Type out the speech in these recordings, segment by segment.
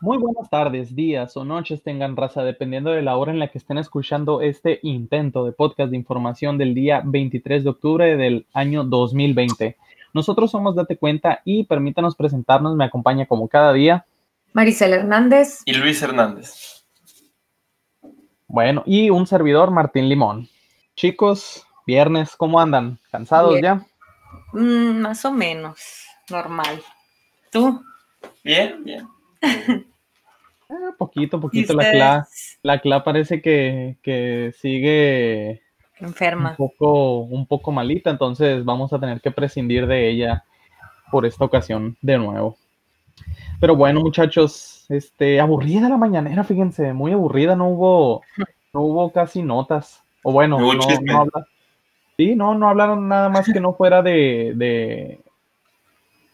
Muy buenas tardes, días o noches tengan raza, dependiendo de la hora en la que estén escuchando este intento de podcast de información del día 23 de octubre del año 2020. Nosotros somos Date Cuenta y permítanos presentarnos, me acompaña como cada día. Maricel Hernández. Y Luis Hernández. Bueno, y un servidor, Martín Limón. Chicos, viernes, ¿cómo andan? ¿Cansados ya? Mm, más o menos, normal. ¿Tú? Bien, bien. Eh, poquito, poquito. La CLA, la CLA parece que, que, sigue enferma. Un poco, un poco malita, entonces vamos a tener que prescindir de ella por esta ocasión de nuevo. Pero bueno, muchachos, este, aburrida la mañanera, fíjense, muy aburrida, no hubo, no hubo casi notas. O bueno, no, no, sí, no, no hablaron nada más que no fuera de, de,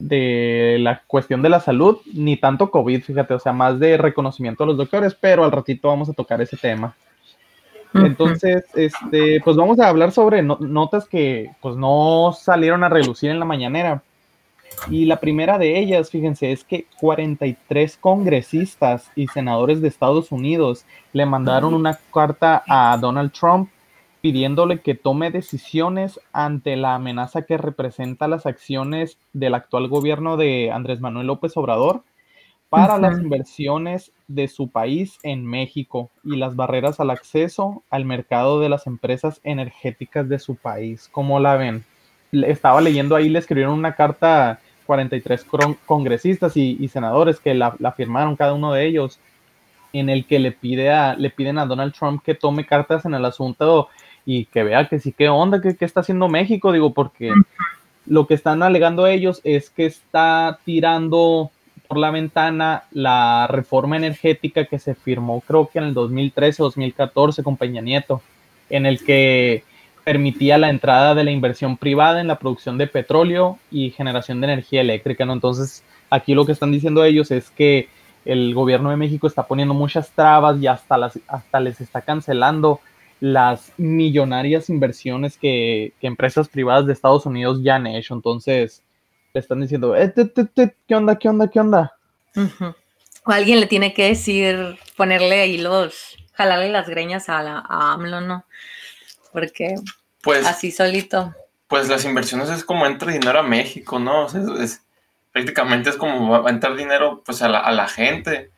de la cuestión de la salud, ni tanto COVID, fíjate, o sea, más de reconocimiento a los doctores, pero al ratito vamos a tocar ese tema. Entonces, este, pues vamos a hablar sobre notas que pues no salieron a relucir en la mañanera. Y la primera de ellas, fíjense, es que 43 congresistas y senadores de Estados Unidos le mandaron una carta a Donald Trump pidiéndole que tome decisiones ante la amenaza que representa las acciones del actual gobierno de Andrés Manuel López Obrador para las inversiones de su país en México y las barreras al acceso al mercado de las empresas energéticas de su país. ¿Cómo la ven? Estaba leyendo ahí, le escribieron una carta 43 congresistas y, senadores que la, la, firmaron cada uno de ellos, en el que le, pide a, le piden a Donald Trump que tome cartas en el asunto y que vea que sí, qué onda, qué, está haciendo México, digo, porque lo que están alegando ellos es que está tirando por la ventana la reforma energética que se firmó creo que en el 2013 o 2014 con Peña Nieto, en el que permitía la entrada de la inversión privada en la producción de petróleo y generación de energía eléctrica, ¿no? Entonces, aquí lo que están diciendo ellos es que el gobierno de México está poniendo muchas trabas y hasta, las, hasta les está cancelando las millonarias inversiones que, empresas privadas de Estados Unidos ya han hecho. Entonces, le están diciendo, eh, ¿qué onda, qué onda, qué onda? O alguien le tiene que decir, ponerle ahí los, jalarle las greñas a, la, AMLO, ¿no? Porque pues, así solito. Pues las inversiones es como entra dinero a México, ¿no? es, prácticamente es como va a entrar dinero pues a la, a la gente.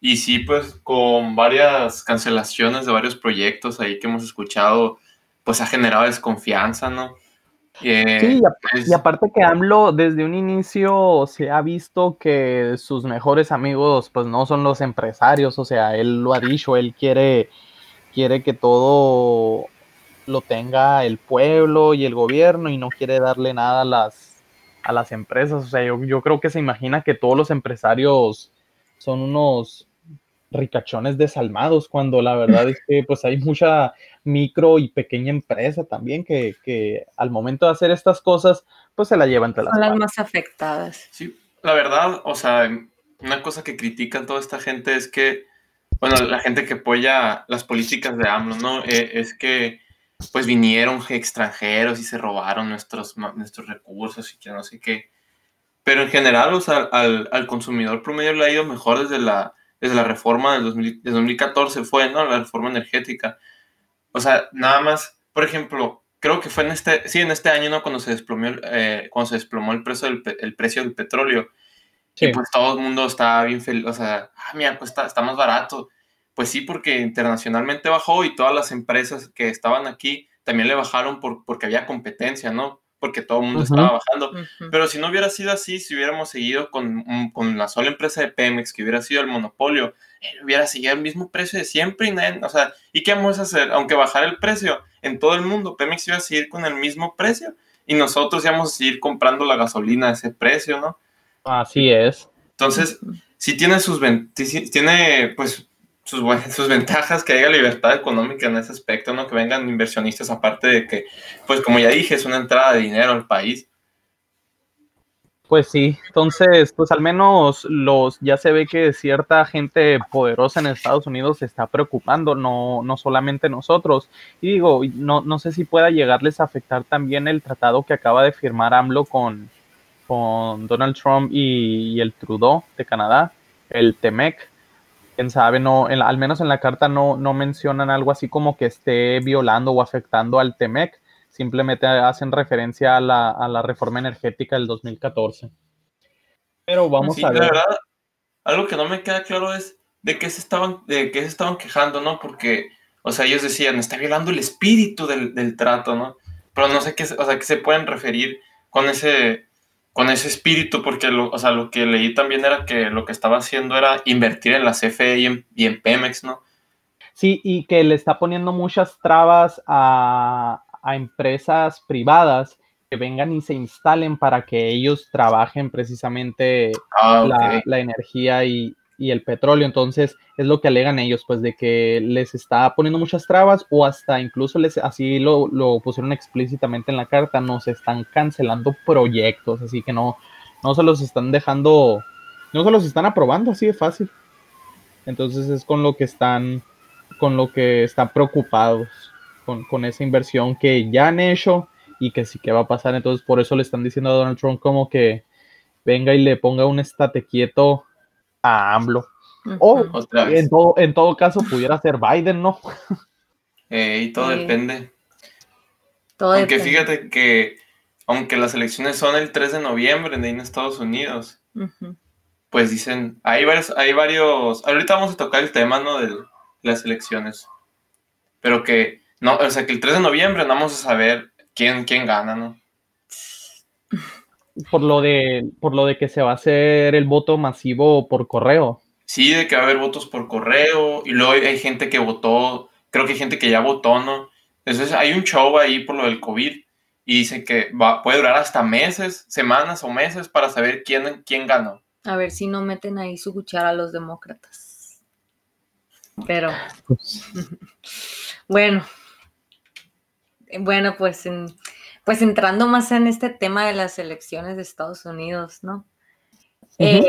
Y sí, pues con varias cancelaciones de varios proyectos ahí que hemos escuchado, pues ha generado desconfianza, ¿no? Eh, sí, y, aparte que AMLO desde un inicio se ha visto que sus mejores amigos pues no son los empresarios, o sea, él lo ha dicho, él quiere, quiere que todo lo tenga el pueblo y el gobierno y no quiere darle nada a las, a las empresas, o sea, yo, yo creo que se imagina que todos los empresarios son unos ricachones desalmados, cuando la verdad es que pues hay mucha micro y pequeña empresa también que, al momento de hacer estas cosas, pues se la lleva entre las Son las más afectadas. Sí, la verdad, o sea, una cosa que critican toda esta gente es que, bueno, la gente que apoya las políticas de AMLO, ¿no? E, es que pues vinieron extranjeros y se robaron nuestros, nuestros recursos y que no sé qué. Pero en general, o sea, al, al consumidor promedio le ha ido mejor desde la desde la reforma del 2014 fue, ¿no? La reforma energética. O sea, nada más, por ejemplo, creo que fue en este, sí, en este año, ¿no? Cuando se desplomó, eh, cuando se desplomó el precio del, el precio del petróleo. Y pues todo el mundo estaba bien feliz, o sea, ah, mira, pues está, está más barato. Pues sí, porque internacionalmente bajó y todas las empresas que estaban aquí también le bajaron por, porque había competencia, ¿no? Porque todo el mundo estaba bajando. Pero si no hubiera sido así, si hubiéramos seguido con, con, la sola empresa de Pemex, que hubiera sido el monopolio, eh, hubiera seguido el mismo precio de siempre y nadie, o sea, ¿y qué vamos a hacer? Aunque bajara el precio en todo el mundo, Pemex iba a seguir con el mismo precio y nosotros íbamos a seguir comprando la gasolina a ese precio, ¿no? Así es. Entonces, si tiene sus, tiene pues sus, sus ventajas, que haya libertad económica en ese aspecto, ¿no? Que vengan inversionistas, aparte de que, pues como ya dije, es una entrada de dinero al país. Pues sí, entonces, pues al menos los, ya se ve que cierta gente poderosa en Estados Unidos se está preocupando, no, no solamente nosotros. Y digo, no, no sé si pueda llegarles a afectar también el tratado que acaba de firmar AMLO con, con Donald Trump y, y el Trudeau de Canadá el TEMEC. Quién sabe, no, al menos en la carta no, no mencionan algo así como que esté violando o afectando al TEMEC, simplemente hacen referencia a la, a la reforma energética del 2014. Pero vamos a ver. La verdad, algo que no me queda claro es de qué se estaban, de qué se estaban quejando, ¿no? Porque, o sea, ellos decían, está violando el espíritu del, del trato, ¿no? Pero no sé qué, o sea, qué se pueden referir con ese, con ese espíritu, porque lo, o sea, lo que leí también era que lo que estaba haciendo era invertir en la CFE y en, y en Pemex, ¿no? Sí, y que le está poniendo muchas trabas a, a empresas privadas que vengan y se instalen para que ellos trabajen precisamente ah, la, energía y, el petróleo. Entonces, es lo que alegan ellos, pues de que les está poniendo muchas trabas o hasta incluso les, así lo, lo pusieron explícitamente en la carta, nos están cancelando proyectos, así que no, no se los están dejando, no se los están aprobando así de fácil. Entonces es con lo que están, con lo que están preocupados, con, con esa inversión que ya han hecho y que sí que va a pasar. Entonces, por eso le están diciendo a Donald Trump como que venga y le ponga un estate quieto a AMLO. O en todo, en todo caso pudiera ser Biden, ¿no? Eh, y todo depende. aunque fíjate que, aunque las elecciones son el 3 de noviembre en Estados Unidos, pues dicen, hay varios, hay varios, ahorita vamos a tocar el tema, ¿no? De las elecciones. Pero que, no, o sea, que el 3 de noviembre no vamos a saber quién, quién gana, ¿no? Por lo, de, por lo de que se va a hacer el voto masivo por correo. Sí, de que va a haber votos por correo y luego hay gente que votó, creo que hay gente que ya votó, ¿no? Entonces hay un show ahí por lo del COVID y dicen que va, puede durar hasta meses, semanas o meses para saber quién, quién ganó. A ver si no meten ahí su cuchara a los demócratas. Pero, pues. bueno, bueno, pues, pues entrando más en este tema de las elecciones de Estados Unidos, ¿no? Eh,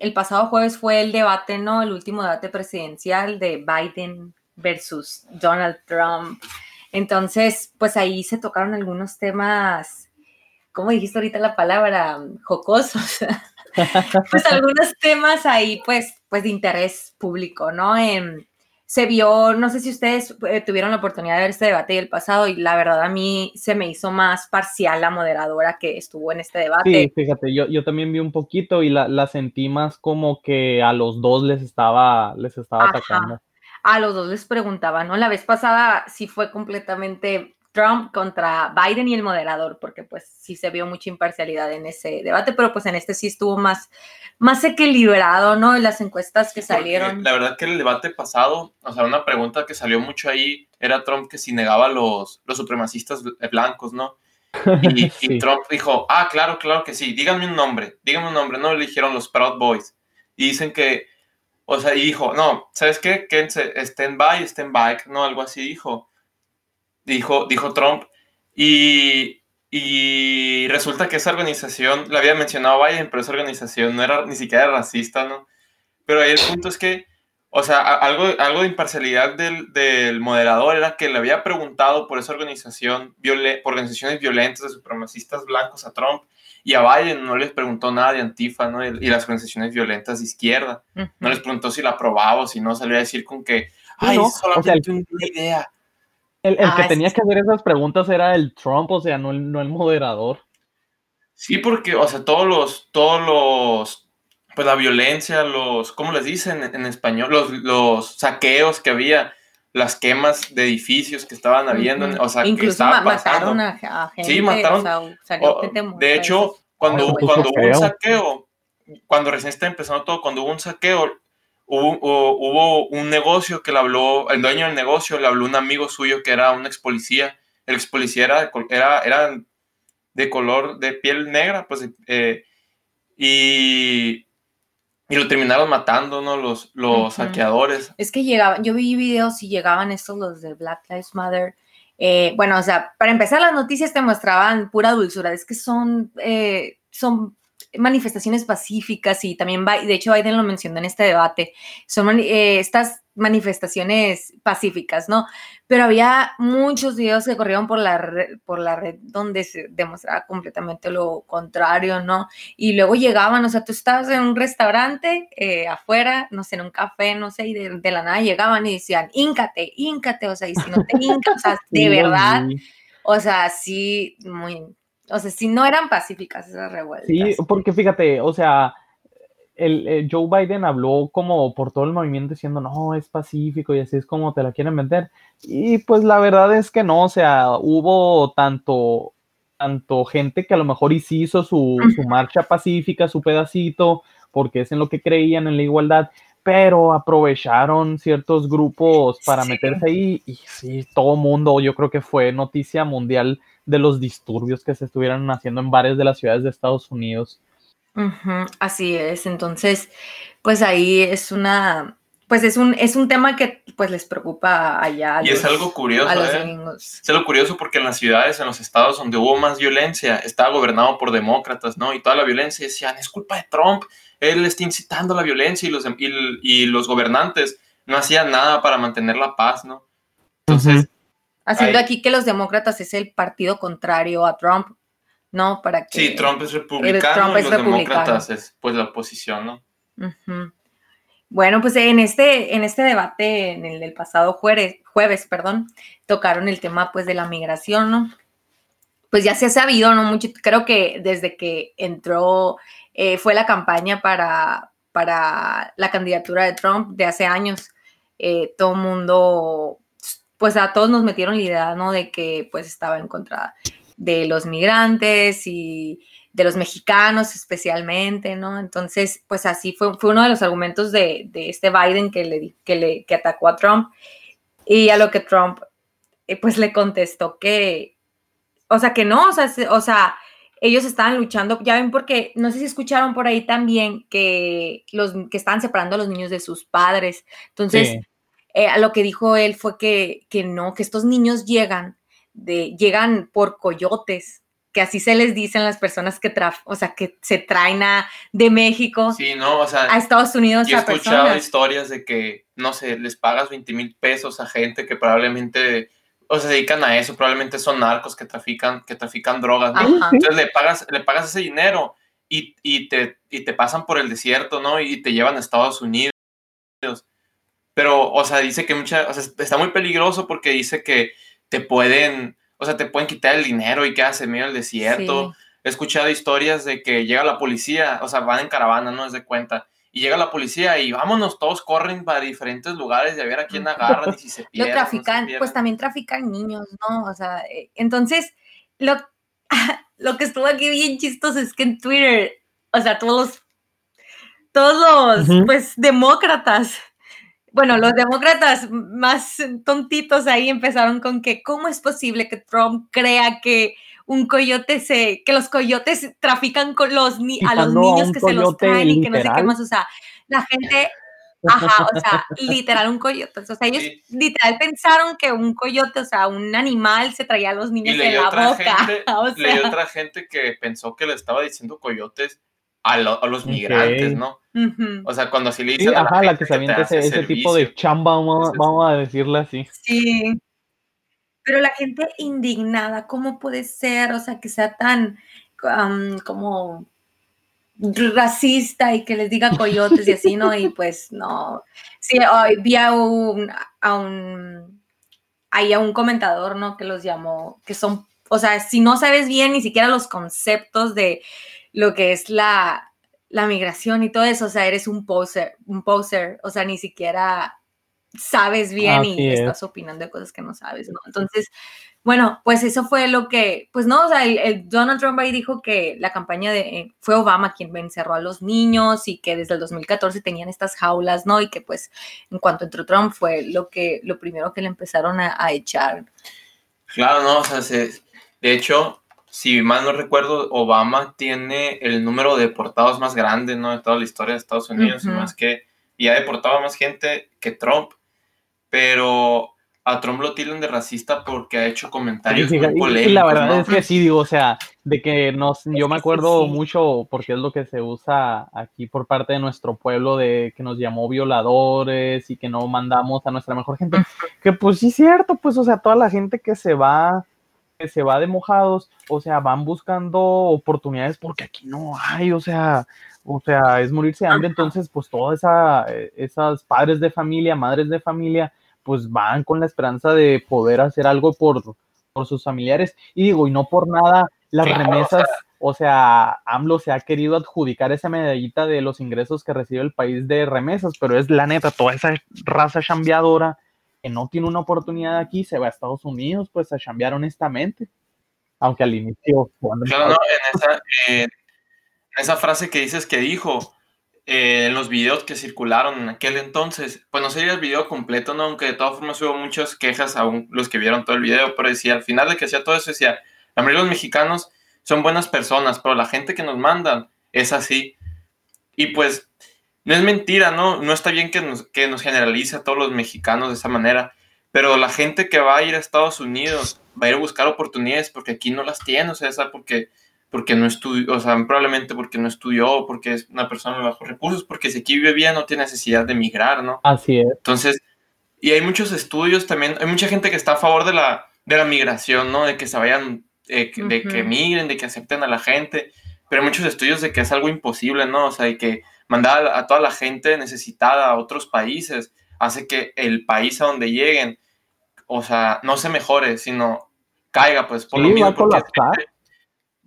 el pasado jueves fue el debate, ¿no? El último debate presidencial de Biden versus Donald Trump. Entonces, pues ahí se tocaron algunos temas, ¿cómo dijiste ahorita la palabra? Jocosos. pues algunos temas ahí, pues, pues de interés público, ¿no? En, se vio, no sé si ustedes eh, tuvieron la oportunidad de ver este debate y el pasado, y la verdad a mí se me hizo más parcial la moderadora que estuvo en este debate. Sí, fíjate, yo, yo también vi un poquito y la, la sentí más como que a los dos les estaba, les estaba atacando. A los dos les preguntaba, ¿no? La vez pasada sí fue completamente Trump contra Biden y el moderador, porque pues sí se vio mucha imparcialidad en ese debate, pero pues en este sí estuvo más, más equilibrado, ¿no? En las encuestas que salieron. la verdad que el debate pasado, o sea, una pregunta que salió mucho ahí era Trump que si negaba los, los supremacistas blancos, ¿no? Y, Trump dijo, ah, claro, claro que sí, díganme un nombre, díganme un nombre, no le dijeron los Proud Boys. Y dicen que, o sea, y dijo, no, ¿sabes qué? Quédense, stand by, stand back, no, algo así dijo dijo, dijo Trump. Y, y resulta que esa organización, la había mencionado Biden, pero esa organización no era ni siquiera racista, ¿no? Pero ahí el punto es que, o sea, algo, algo de imparcialidad del, del moderador era que le había preguntado por esa organización, por organizaciones violentas de supremacistas blancos a Trump, y a Biden no les preguntó nada de Antifa, ¿no? Y, las organizaciones violentas de izquierda. No les preguntó si la aprobaba o si no, salió a decir con que, ay, solamente una idea. El, que ah, tenía que hacer esas preguntas era el Trump, o sea, no el, no el moderador. Sí, porque, o sea, todos los, todos los, pues la violencia, los, ¿cómo les dicen en, español? Los, los saqueos que había, las quemas de edificios que estaban habiendo, o sea, que estaban mataron a, gente. Sí, mataron. de hecho, cuando, cuando hubo un saqueo, cuando recién está empezando todo, cuando hubo un saqueo, hubo, un negocio que le habló, el dueño del negocio le habló un amigo suyo que era un ex policía. El ex policía era, era, de color, de piel negra, pues, eh, y, y lo terminaron matando, ¿no? Los, los saqueadores. Es que llegaban, yo vi videos y llegaban estos, los de Black Lives Matter. Eh, bueno, o sea, para empezar, las noticias te mostraban pura dulzura. Es que son, eh, son manifestaciones pacíficas y también, de hecho Biden lo mencionó en este debate, son eh, estas manifestaciones pacíficas, ¿no? Pero había muchos videos que corrieron por la red, por la red donde se demostraba completamente lo contrario, ¿no? Y luego llegaban, o sea, tú estabas en un restaurante eh, afuera, no sé, en un café, no sé, y de, la nada llegaban y decían, íncate, íncate, o sea, y si no te incas, o sea, de verdad, o sea, sí, muy, o sea, si no eran pacíficas esas revueltas. Sí, porque fíjate, o sea, el, Joe Biden habló como por todo el movimiento diciendo, no, es pacífico y así es como te la quieren vender. Y pues la verdad es que no, o sea, hubo tanto, tanto gente que a lo mejor hizo su, su marcha pacífica, su pedacito, porque es en lo que creían en la igualdad, pero aprovecharon ciertos grupos para meterse ahí y sí, todo mundo, yo creo que fue noticia mundial de los disturbios que se estuvieran haciendo en varias de las ciudades de Estados Unidos. así es, entonces, pues ahí es una, pues es un, es un tema que pues les preocupa allá. y es algo curioso, ¿eh? Es algo curioso porque en las ciudades, en los estados donde hubo más violencia, estaba gobernado por demócratas, ¿no? Y toda la violencia decían, es culpa de Trump, él está incitando la violencia y los, y, los gobernantes no hacían nada para mantener la paz, ¿no? Entonces... Haciendo aquí que los demócratas es el partido contrario a Trump, ¿no? Para que... Sí, Trump es republicano y los demócratas es pues la oposición, ¿no? Bueno, pues en este, en este debate, en el pasado jueves, jueves, perdón, tocaron el tema pues de la migración, ¿no? Pues ya se ha sabido, ¿no? Mucho, creo que desde que entró eh, fue la campaña para, para la candidatura de Trump de hace años. Eh, todo mundo, pues a todos nos metieron la idea, ¿no? De que pues estaba en contra de los migrantes y de los mexicanos especialmente, ¿no? Entonces, pues así fue, fue uno de los argumentos de, este Biden que le, que le que atacó a Trump y a lo que Trump eh, pues le contestó que, o sea, que no, o sea, o sea, ellos estaban luchando, ya ven porque, no sé si escucharon por ahí también que los que estaban separando a los niños de sus padres. Entonces, eh, a lo que dijo él fue que, que no, que estos niños llegan, de, llegan por coyotes, que así se les dicen las personas que o sea, que se traen a, de México sí, no, o sea, a Estados Unidos. Yo he escuchado historias de que, no sé, les pagas 20 mil pesos a gente que probablemente o se dedican a eso, probablemente son narcos que trafican, que trafican drogas, Entonces le pagas, le pagas ese dinero y, y, te, y te pasan por el desierto, ¿no? Y te llevan a Estados Unidos. Pero, o sea, dice que mucha, o sea, está muy peligroso porque dice que te pueden, o sea, te pueden quitar el dinero y quedas en medio del desierto. He escuchado historias de que llega la policía, o sea, van en caravana, no es de cuenta, y llega la policía y vámonos, todos corren para diferentes lugares y a ver a quién agarran y si se pierden. Lo trafican, pues también trafican niños, ¿no? O sea, eh, entonces, lo, lo que estuvo aquí bien chistoso es que en Twitter, o sea, todos los, todos los, pues, demócratas, bueno, los demócratas más tontitos ahí empezaron con que, ¿cómo es posible que Trump crea que un coyote se, que los coyotes trafican con los a los niños que se los traen y que no sé qué más, o sea, la gente, ajá, o sea, literal un coyote, o sea, ellos literal pensaron que un coyote, o sea, un animal se traía a los niños en la boca. Gente, o sea. otra gente que pensó que le estaba diciendo coyotes a, los migrantes, ¿no? O sea, cuando así le dicen a la, que se avienta ese, tipo de chamba, vamos, vamos a decirle así. Sí. Pero la gente indignada, ¿cómo puede ser? O sea, que sea tan como racista y que les diga coyotes y así, ¿no? Y pues no. Sí, hoy vi a un, a un, ahí a un comentador, ¿no? Que los llamó, que son, o sea, si no sabes bien ni siquiera los conceptos de lo que es la, la migración y todo eso, o sea, eres un poser, un poser, o sea, ni siquiera sabes bien y estás opinando de cosas que no sabes, ¿no? Entonces, bueno, pues eso fue lo que, pues no, o sea, el, Donald Trump ahí dijo que la campaña de, eh, fue Obama quien encerró a los niños y que desde el 2014 tenían estas jaulas, ¿no? Y que pues en cuanto entró Trump fue lo que, lo primero que le empezaron a, echar. Claro, no, o sea, de hecho, si mal no recuerdo, Obama tiene el número de deportados más grande, ¿no? De toda la historia de Estados Unidos, y más que, y ha deportado a más gente que Trump pero a Trump lo tiran de racista porque ha hecho comentarios Sí, muy polémicos. la verdad ¿no? es que sí, digo, o sea, de que nos, yo me acuerdo sí. mucho porque es lo que se usa aquí por parte de nuestro pueblo de que nos llamó violadores y que no mandamos a nuestra mejor gente. Que pues sí cierto, pues, o sea, toda la gente que se va, se va de mojados, o sea, van buscando oportunidades porque aquí no hay, o sea, o sea, es morirse de hambre, entonces, pues, todas esa, eh, esas padres de familia, madres de familia, pues van con la esperanza de poder hacer algo por, por sus familiares. Y digo, y no por nada, las remesas, o sea, AMLO se ha querido adjudicar esa medallita de los ingresos que recibe el país de remesas, pero es la neta, toda esa raza chambeadora que no tiene una oportunidad aquí, se va a Estados Unidos, pues a chambear honestamente. Aunque al inicio, cuando Claro, no, en esa, eh, en esa frase que dices que dijo, eh, en los videos que circularon en aquel entonces, pues no sería el video completo, ¿no? Aunque de todas formas hubo muchas quejas aún los que vieron todo el video, pero decía, al final de que hacía todo eso, decía, la mayoría de los mexicanos son buenas personas, pero la gente que nos mandan es así. Y pues, no es mentira, ¿no? No está bien que nos, que nos generalice a todos los mexicanos de esa manera, pero la gente que va a ir a Estados Unidos va a ir a buscar oportunidades porque aquí no las tiene, o sea, esa porque porque no estudió, o sea, probablemente porque no estudió, porque es una persona de bajos recursos, porque si aquí vive bien no tiene necesidad de emigrar, ¿no? Así es. Entonces, y hay muchos estudios también, hay mucha gente que está a favor de la, de la migración, ¿no? De que se vayan, eh, de que migren, de que acepten a la gente, pero hay muchos estudios de que es algo imposible, ¿no? O sea, de que mandar a, toda la gente necesitada a otros países hace que el país a donde lleguen, o sea, no se mejore, sino caiga, pues, por Sí, lo mismo, a porque es gente-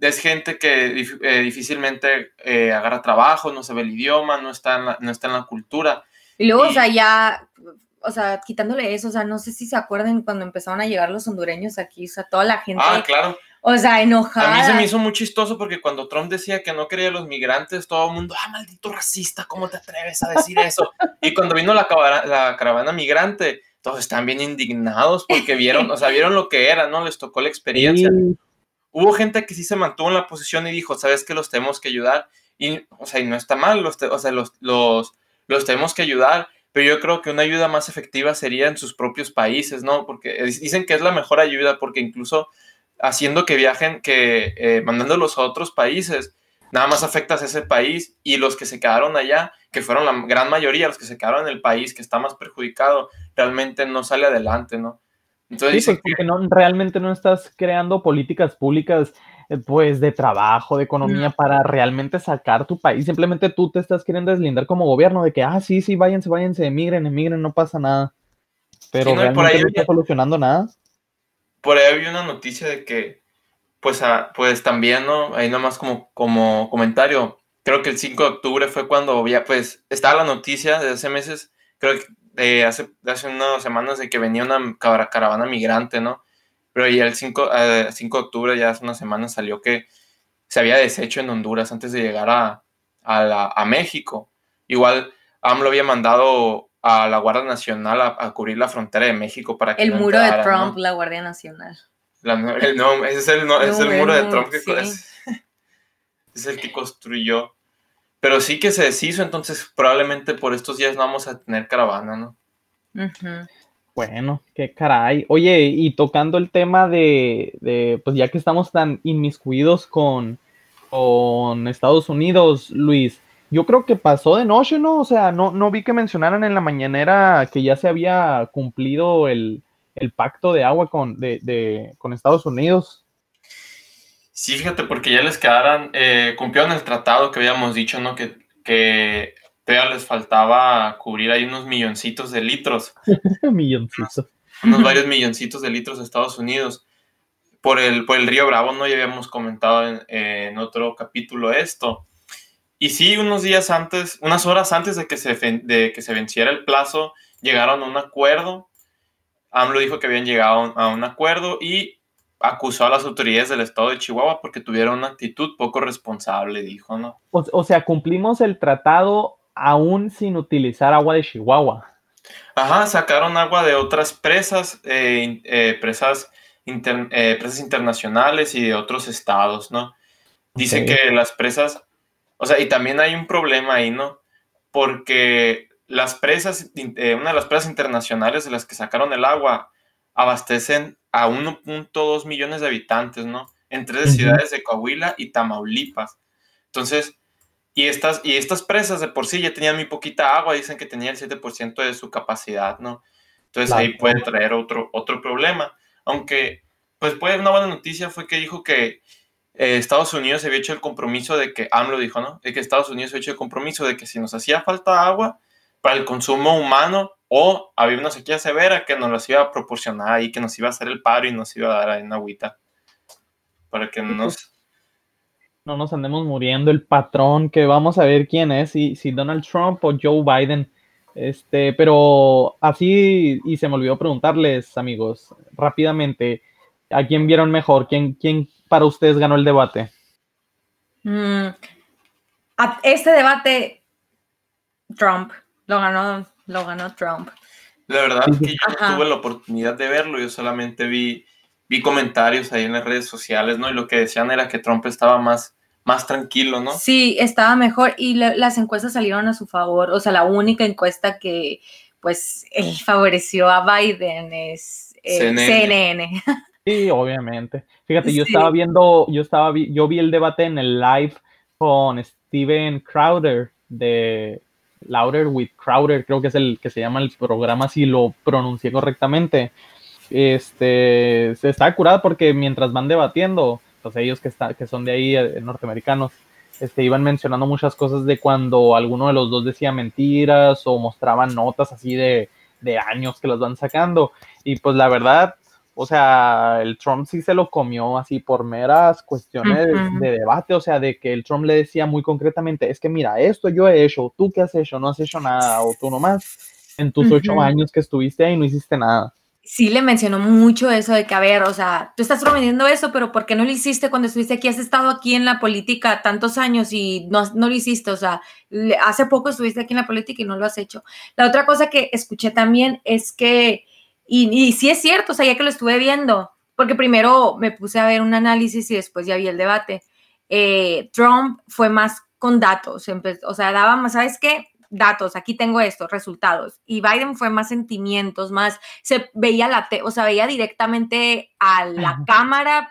es gente que eh, difícilmente eh, agarra trabajo, no sabe el idioma, no está en la, no está en la cultura. Y luego, o sea, ya, o sea, quitándole eso, o sea, no sé si se acuerdan cuando empezaron a llegar los hondureños aquí, o sea, toda la gente, Ah, claro. O sea, enojada. A mí se me hizo muy chistoso porque cuando Trump decía que no quería a los migrantes, todo el mundo, ah, maldito racista, ¿cómo te atreves a decir eso? y cuando vino la, cabara- la caravana migrante, todos están bien indignados porque vieron, o sea, vieron lo que era, ¿no? Les tocó la experiencia. Y- Hubo gente que sí se mantuvo en la posición y dijo, sabes que los tenemos que ayudar. Y, o sea, y no está mal, los, o sea, los, los, los tenemos que ayudar, pero yo creo que una ayuda más efectiva sería en sus propios países, ¿no? Porque dicen que es la mejor ayuda, porque incluso haciendo que viajen, que eh, mandándolos a otros países, nada más afectas a ese país y los que se quedaron allá, que fueron la gran mayoría, los que se quedaron en el país que está más perjudicado, realmente no sale adelante, ¿no? Entonces Sí, pues porque no, realmente no estás creando políticas públicas eh, pues de trabajo, de economía No. para realmente sacar tu país. Simplemente tú te estás queriendo deslindar como gobierno de que, ah, sí, sí, váyanse, váyanse, emigren, emigren, no pasa nada. Pero Sí, no, y por realmente ahí no está solucionando nada. Por ahí había una noticia de que, pues, ah, pues también, ¿no? Ahí nomás como, como comentario, creo que el 5 de octubre fue cuando había, pues, estaba la noticia de hace meses, creo que de hace, hace unas semanas de que venía una cara- caravana migrante, ¿no? Pero ya el 5, eh, 5 de octubre, ya hace unas semanas salió que se había deshecho en Honduras antes de llegar a, a, a México. Igual AMLO había mandado a la Guardia Nacional a, a cubrir la frontera de México para que El no muro de entraran, ¿no? Trump, la Guardia Nacional. La no- el, no, ese es el, no- es el muro de Trump que sí. es, es el que construyó. Pero sí que se deshizo, entonces probablemente por estos días no vamos a tener caravana, ¿no? Ujú. Bueno, qué caray. Oye, y tocando el tema de, de, pues ya que estamos tan inmiscuidos con, con Estados Unidos, Luis, yo creo que pasó de noche, ¿no? O sea, no, no vi que mencionaran en la mañanera que ya se había cumplido el, el pacto de agua con, de, de- con Estados Unidos. Sí, fíjate, porque ya les quedaran, eh, cumplieron el tratado que habíamos dicho, ¿no? Que, que todavía les faltaba cubrir ahí unos milloncitos de litros. Milloncito. unos varios milloncitos de litros de Estados Unidos por el, por el río Bravo, ¿no? Ya habíamos comentado en, en otro capítulo esto. Y sí, unos días antes, unas horas antes de que se, de que se venciera el plazo, llegaron a un acuerdo. AMLO dijo que habían llegado a un acuerdo y acusó a las autoridades del estado de Chihuahua porque tuvieron una actitud poco responsable, dijo, ¿no? O, o sea, cumplimos el tratado aún sin utilizar agua de Chihuahua. Ajá, sacaron agua de otras presas, eh, eh, presas, inter- eh, presas internacionales y de otros estados, ¿no? Dice que las presas, o sea, y también hay un problema ahí, ¿no? Porque las presas, eh, una de las presas internacionales de las que sacaron el agua, abastecen a 1.2 millones de habitantes, ¿no? En tres ciudades de Coahuila y Tamaulipas. Entonces, y estas, y estas presas de por sí ya tenían muy poquita agua, dicen que tenían el 7% de su capacidad, ¿no? Entonces ahí puede traer otro, otro problema. Aunque, pues, puede, una buena noticia fue que dijo que eh, Estados Unidos había hecho el compromiso de que, AMLO dijo, ¿no? De que Estados Unidos había hecho el compromiso de que si nos hacía falta agua para el consumo humano o había una sequía severa que nos las iba a proporcionar y que nos iba a hacer el paro y nos iba a dar en agüita para que no nos no nos andemos muriendo el patrón, que vamos a ver quién es, si, si Donald Trump o Joe Biden. Este, pero así, y se me olvidó preguntarles, amigos, rápidamente, ¿a quién vieron mejor? ¿Quién, quién para ustedes ganó el debate? Mm, este debate, Trump, lo ganó, lo ganó Trump. La verdad es que yo no tuve la oportunidad de verlo, yo solamente vi vi comentarios ahí en las redes sociales, ¿no? Y lo que decían era que Trump estaba más, más tranquilo, ¿no? Sí, estaba mejor y las encuestas salieron a su favor. O sea, la única encuesta que, pues, favoreció a Biden es CNN. Sí, obviamente. Fíjate, yo estaba viendo, yo estaba, yo vi el debate en el live con Steven Crowder de Louder with Crowder, creo que es el que se llama el programa, si lo pronuncié correctamente este, se está curada porque mientras van debatiendo, pues ellos que, está, que son de ahí, eh, norteamericanos, este, iban mencionando muchas cosas de cuando alguno de los dos decía mentiras o mostraban notas así de, de años que las van sacando. Y pues la verdad, o sea, el Trump sí se lo comió así por meras cuestiones de, debate, o sea, de que el Trump le decía muy concretamente, es que mira, esto yo he hecho, tú qué has hecho, no has hecho nada, o tú nomás en tus ocho años que estuviste ahí no hiciste nada sí le mencionó mucho eso de que, a ver, o sea, tú estás prometiendo eso, pero ¿por qué no lo hiciste cuando estuviste aquí? Has estado aquí en la política tantos años y no, no lo hiciste, o sea, hace poco estuviste aquí en la política y no lo has hecho. La otra cosa que escuché también es que, y, y sí es cierto, o sea, ya que lo estuve viendo, porque primero me puse a ver un análisis y después ya vi el debate, eh, Trump fue más con datos, o sea, daba más, ¿sabes qué? datos, aquí tengo esto, resultados. Y Biden fue más sentimientos, más se veía la, o sea, veía directamente a la cámara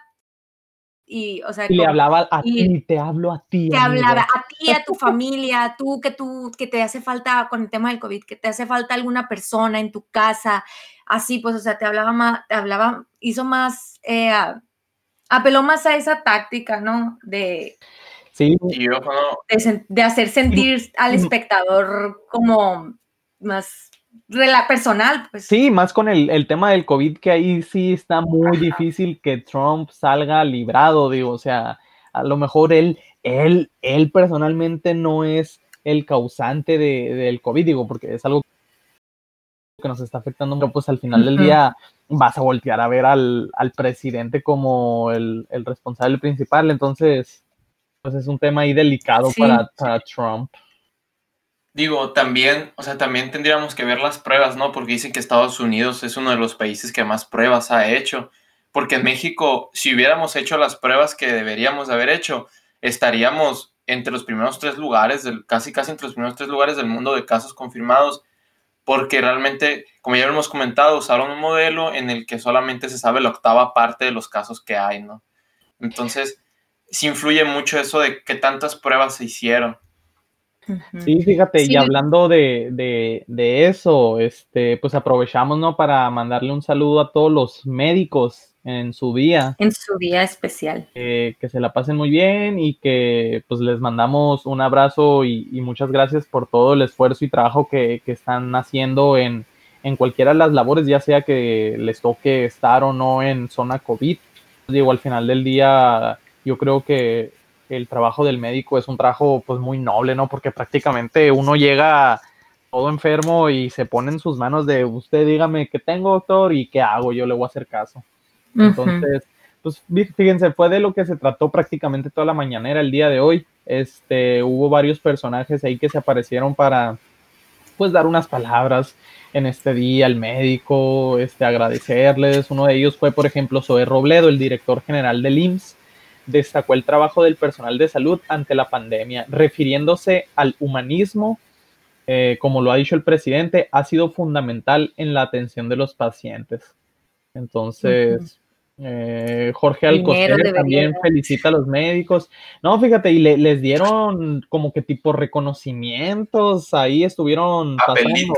y, o sea, le hablaba a ti, te hablo a ti. Te hablaba a ti, a tu familia, tú que tú que te hace falta con el tema del COVID, que te hace falta alguna persona en tu casa, así pues, o sea, te hablaba más, te hablaba, hizo más, eh, apeló más a esa táctica, ¿no? De Sí. de, hacer sentir al espectador como más personal. Pues. Sí, más con el, tema del COVID, que ahí sí está muy difícil que Trump salga librado, digo, o sea, a lo mejor él, él, él personalmente no es el causante del COVID, digo, porque es algo que nos está afectando, pero pues al final del día vas a voltear a ver al, presidente como el, el responsable principal, entonces pues es un tema ahí delicado para, Trump. Digo, también, o sea, también tendríamos que ver las pruebas, ¿no? Porque dicen que Estados Unidos es uno de los países que más pruebas ha hecho. Porque en México, si hubiéramos hecho las pruebas que deberíamos haber hecho, estaríamos entre los primeros tres lugares, del, casi casi entre los primeros tres lugares del mundo de casos confirmados, porque realmente, como ya hemos comentado, usaron un modelo en el que solamente se sabe la octava parte de los casos que hay, ¿no? Entonces, sí influye mucho eso de qué tantas pruebas se hicieron. Sí, fíjate, y hablando de, eso, este, pues aprovechamos, ¿no? Para mandarle un saludo a todos los médicos en su día. En su día especial. que se la pasen muy bien y que pues les mandamos un abrazo y, muchas gracias por todo el esfuerzo y trabajo que, están haciendo en, en, cualquiera de las labores, ya sea que les toque estar o no en zona COVID. Digo, al final del día yo creo que el trabajo del médico es un trabajo pues muy noble, ¿no? Porque prácticamente uno llega todo enfermo y se pone en sus manos de usted dígame qué tengo, doctor, y qué hago, yo le voy a hacer caso. Entonces, pues fíjense, fue de lo que se trató prácticamente toda la mañanera el día de hoy. Este, hubo varios personajes ahí que se aparecieron para pues dar unas palabras en este día al médico, este, agradecerles. Uno de ellos fue, por ejemplo, Zoe Robledo, el director general del IMSS, destacó el trabajo del personal de salud ante la pandemia, refiriéndose al humanismo, eh, como lo ha dicho el presidente, ha sido fundamental en la atención de los pacientes. Entonces, eh, Jorge Alcocer también felicita a los médicos. No, fíjate, y les dieron como que tipo reconocimientos, ahí estuvieron pasando.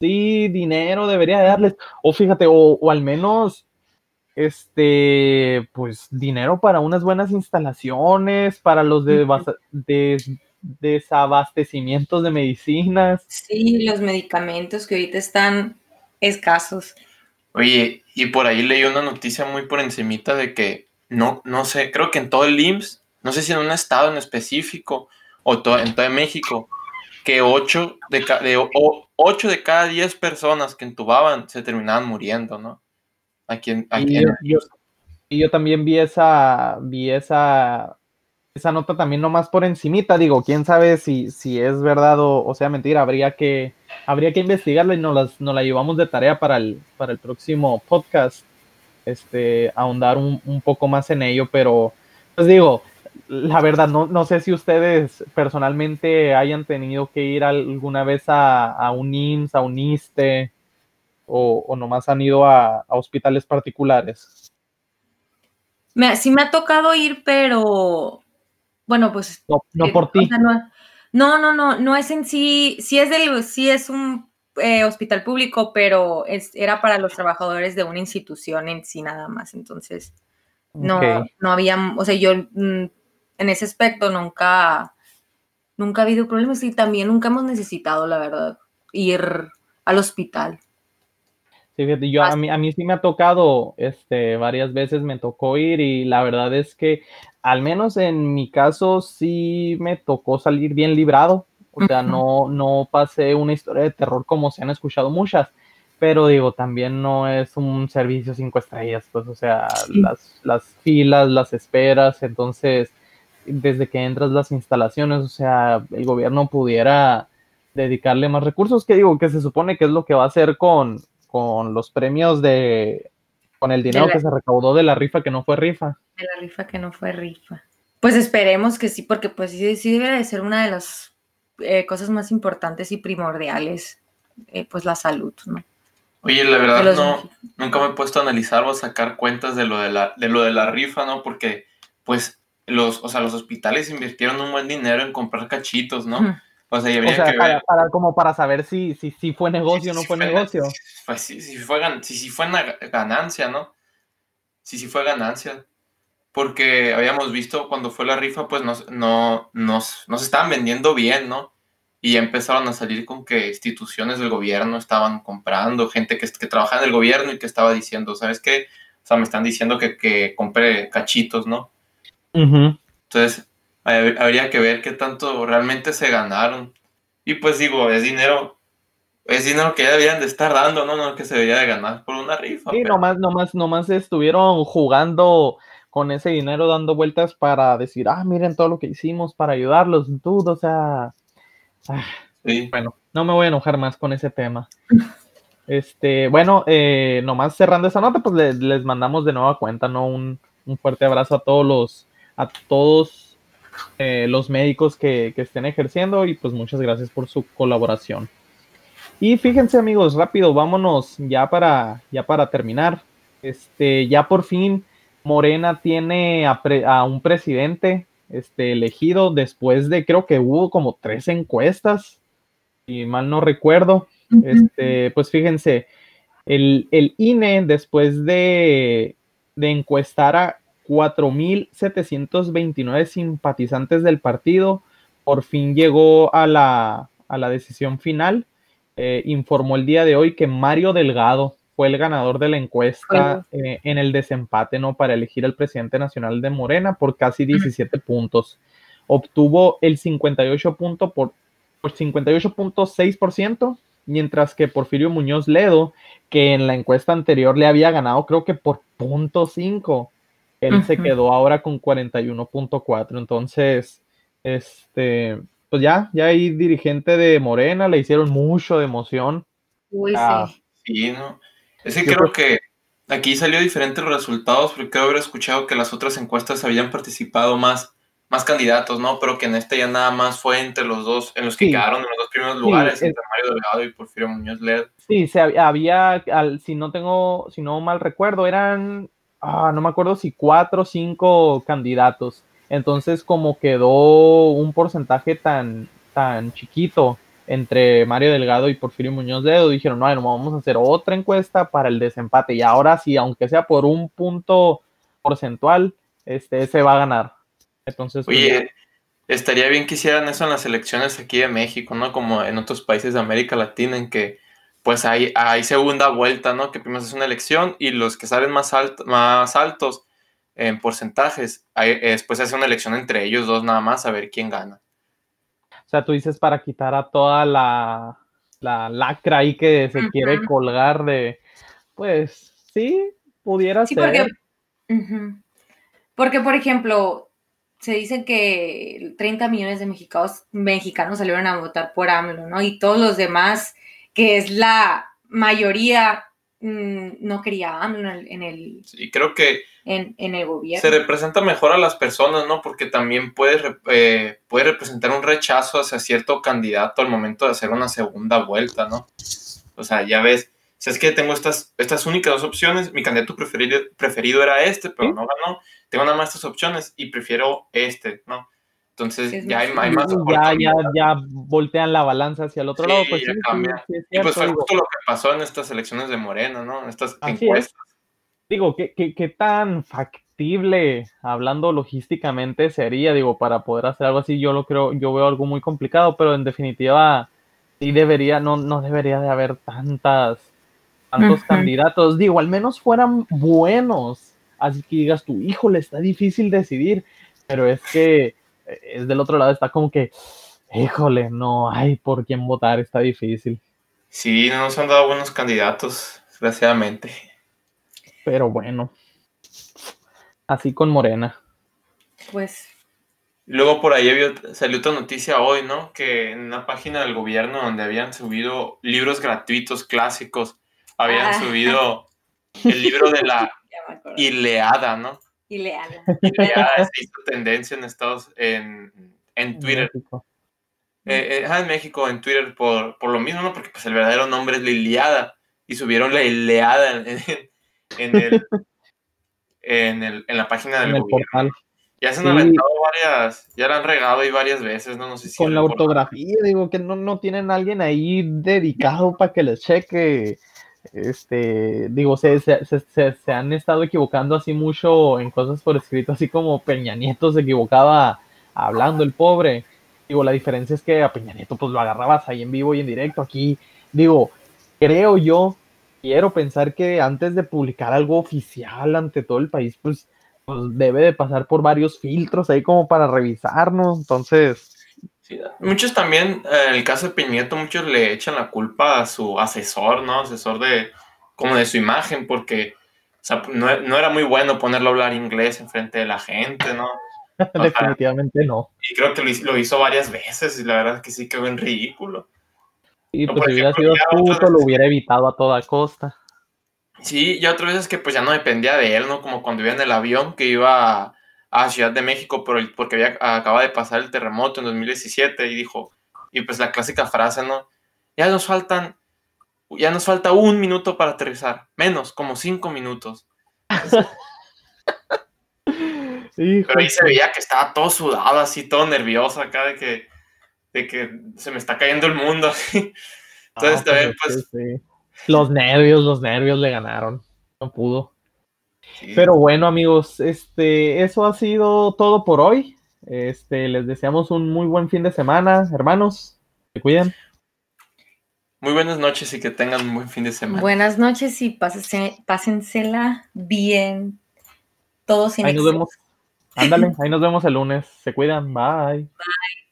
Sí, dinero debería darles. O fíjate, o, al menos este, pues dinero para unas buenas instalaciones, para los de, desabastecimientos de medicinas. Sí, los medicamentos que ahorita están escasos. Oye, y por ahí leí una noticia muy por encimita de que, no, no sé, creo que en todo el IMSS, no sé si en un estado en específico o en todo México, que 8 de, de, ocho de cada 10 personas que entubaban se terminaban muriendo, ¿no? Y, yo, y yo también vi esa, vi esa esa nota también nomás por encimita, digo, quién sabe si, si es verdad o, sea mentira, habría que, habría que investigarlo y nos, las, la llevamos de tarea para el, para el próximo podcast, este, ahondar un, poco más en ello, pero pues digo, la verdad, no, no sé si ustedes personalmente hayan tenido que ir alguna vez a, un IMSS, a un ISTE, o, o nomás han ido a, a hospitales particulares. Me, sí me ha tocado ir, pero bueno, pues. No, eh, por ti. no, no, no, no, es en sí, sí es, del, sí es un eh, hospital público, pero es, era para los trabajadores de una institución en sí nada más. Entonces, no, no había, o sea, yo mm, en ese aspecto nunca, nunca ha habido problemas y también nunca hemos necesitado, la verdad, ir al hospital. Sí, yo a mí, a mí sí me ha tocado, este, varias veces me tocó ir y la verdad es que al menos en mi caso sí me tocó salir bien librado. O sea, no, no pasé una historia de terror como se han escuchado muchas, pero digo, también no es un servicio cinco estrellas, pues, o sea, las, las filas, las esperas, entonces, desde que entras las instalaciones, o sea, el gobierno pudiera dedicarle más recursos, que digo, que se supone que es lo que va a hacer con, con los premios de, con el dinero que se recaudó de la rifa que no fue rifa. De la rifa que no fue rifa. Pues esperemos que sí, porque pues sí, sí debe de ser una de las eh, cosas más importantes y primordiales, eh, pues la salud, ¿no? Oye, la verdad no, nunca me he puesto a analizar o a sacar cuentas de lo de la, de lo de la rifa, ¿no? Porque, pues, los, o sea, los hospitales invirtieron un buen dinero en comprar cachitos, ¿no? O sea, para, como para saber si, si, si fue negocio o no fue, negocio. Pues sí, si fue, si, si fue una ganancia, ¿no? Sí, sí fue ganancia. Porque habíamos visto cuando fue la rifa, pues nos, no, nos, nos estaban vendiendo bien, ¿no? Y empezaron a salir con que instituciones del gobierno estaban comprando, gente que, que trabajaba en el gobierno y que estaba diciendo, ¿sabes qué? O sea, me están diciendo que, que compre cachitos, ¿no? Entonces, habría que ver qué tanto realmente se ganaron. Y pues digo, es dinero, es dinero que ya deberían de estar dando, no, no que se debería de ganar por una rifa. Sí, nomás, nomás, nomás estuvieron jugando con ese dinero dando vueltas para decir, ah, miren todo lo que hicimos para ayudarlos, tú, o sea, ah, bueno, no me voy a enojar más con ese tema. Este, bueno, eh, nomás cerrando esa nota, pues les, les mandamos de nueva cuenta, ¿no? Un, un, fuerte abrazo a todos los, a todos eh, los médicos que, estén ejerciendo y pues muchas gracias por su colaboración. Y fíjense amigos, rápido, vámonos ya para, ya para terminar. Este, ya por fin Morena tiene a, un presidente este, elegido después de creo que hubo como tres encuestas, y mal no recuerdo. Este, pues fíjense, el, el INE después de, de encuestar a 4.729 simpatizantes del partido. Por fin llegó a la, decisión final. Eh, informó el día de hoy que Mario Delgado fue el ganador de la encuesta eh, en el desempate, ¿no? Para elegir al presidente nacional de Morena por casi 17 puntos. Obtuvo el 58 punto por, por 58.6%, mientras que Porfirio Muñoz Ledo, que en la encuesta anterior le había ganado creo que por punto 5, él se quedó ahora con 41.4. Entonces, este, pues ya, ya hay dirigente de Morena, le hicieron mucho de emoción. Uy, ah, sí. Sí, ¿no? Es que creo que aquí salió diferentes resultados, porque creo haber escuchado que las otras encuestas habían participado más, más candidatos, ¿no? Pero que en esta ya nada más fue entre los dos, en los que quedaron en los dos primeros lugares entre Mario Delgado y Porfirio Muñoz Led. Sí, se había, al, si no tengo, si no mal recuerdo, eran, ah, no me acuerdo si cuatro o cinco candidatos. Entonces, como quedó un porcentaje tan, tan chiquito entre Mario Delgado y Porfirio Muñoz Ledo, dijeron, no, no, vamos a hacer otra encuesta para el desempate. Y ahora sí, aunque sea por un punto porcentual, este, se va a ganar. Entonces, pues, Oye, estaría bien que hicieran eso en las elecciones aquí de México, ¿no? Como en otros países de América Latina, en que pues hay, hay segunda vuelta, ¿no? Que primero es una elección y los que salen más, más altos en porcentajes, hay, después se hace una elección entre ellos dos nada más a ver quién gana. O sea, tú dices para quitar a toda la, la lacra ahí que se quiere colgar de, pues sí, pudiera ser. Porque, porque, por ejemplo, se dice que 30 millones de mexicanos, mexicanos salieron a votar por AMLO, ¿no? Y todos los demás, que es la mayoría, mm, no quería AMLO en el... Sí, creo que... En, el gobierno. Se representa mejor a las personas, ¿no? Porque también puede, eh, puede representar un rechazo hacia cierto candidato al momento de hacer una segunda vuelta, ¿no? O sea, ya ves, si es que tengo estas, estas únicas dos opciones, mi candidato preferido, preferido era este, pero no ganó tengo nada más estas opciones y prefiero este, ¿no? Entonces ya hay, más ya, ya, ya voltean la balanza hacia el otro lado. Pues, sí, cambia. y pues fue justo lo que pasó en estas elecciones de Morena, ¿no? En estas encuestas. Digo, ¿qué, ¿qué, qué, tan factible, hablando logísticamente, sería, digo, para poder hacer algo así? Yo lo creo, yo veo algo muy complicado, pero en definitiva, sí debería, no, no debería de haber tantas, tantos candidatos. Digo, al menos fueran buenos así que digas tu hijo le está difícil decidir, pero es que es del otro lado, está como que, híjole, no hay por quién votar, está difícil. Sí, no nos han dado buenos candidatos, desgraciadamente. Pero bueno, así con Morena. Pues. Luego por ahí salió otra noticia hoy, ¿no? Que en una página del gobierno donde habían subido libros gratuitos clásicos, habían ah. subido el libro de la Ileada, ¿no? Ileada. Ileada se hizo tendencia en Estados en, en Twitter. Eh, eh, en México, en Twitter, por, por, lo mismo, ¿no? Porque pues el verdadero nombre es la Iliada. Y subieron la Ileada en, en, el, en, el, en la página del gobierno. Ya se han aventado varias, ya la han regado ahí varias veces, ¿no? no sé si Con la ortografía, digo, que no, no tienen alguien ahí dedicado para que les cheque este, digo, se, se, han estado equivocando así mucho en cosas por escrito, así como Peña Nieto se equivocaba hablando el pobre. Digo, la diferencia es que a Peña Nieto pues lo agarrabas ahí en vivo y en directo. Aquí, digo, creo yo, quiero pensar que antes de publicar algo oficial ante todo el país, pues, pues debe de pasar por varios filtros ahí como para revisarnos. Entonces, muchos también, en el caso de Piñeto, muchos le echan la culpa a su asesor, ¿no? Asesor de, como de su imagen, porque no, era muy bueno ponerlo a hablar inglés en frente de la gente, ¿no? Definitivamente no. Y creo que lo, hizo varias veces y la verdad es que sí quedó en ridículo. Y pues si hubiera sido puto, lo hubiera evitado a toda costa. Sí, y otras veces que pues ya no dependía de él, ¿no? Como cuando iba en el avión que iba a Ciudad de México por el, porque había, acaba de pasar el terremoto en 2017 y dijo, y pues la clásica frase, ¿no? Ya nos faltan, ya nos falta un minuto para aterrizar, menos, como cinco minutos. Pero ahí se veía que estaba todo sudado, así, todo nervioso acá de que, de que se me está cayendo el mundo. Entonces ah, también, pues... Los nervios, los nervios le ganaron. No pudo. Pero bueno, amigos, este, eso ha sido todo por hoy. Este, les deseamos un muy buen fin de semana, hermanos. Se cuiden. Muy buenas noches y que tengan un buen fin de semana. Buenas noches y pásensela bien. Todos sin Ahí nos vemos. Ándale, ahí nos vemos el lunes. Se cuidan. Bye. Bye.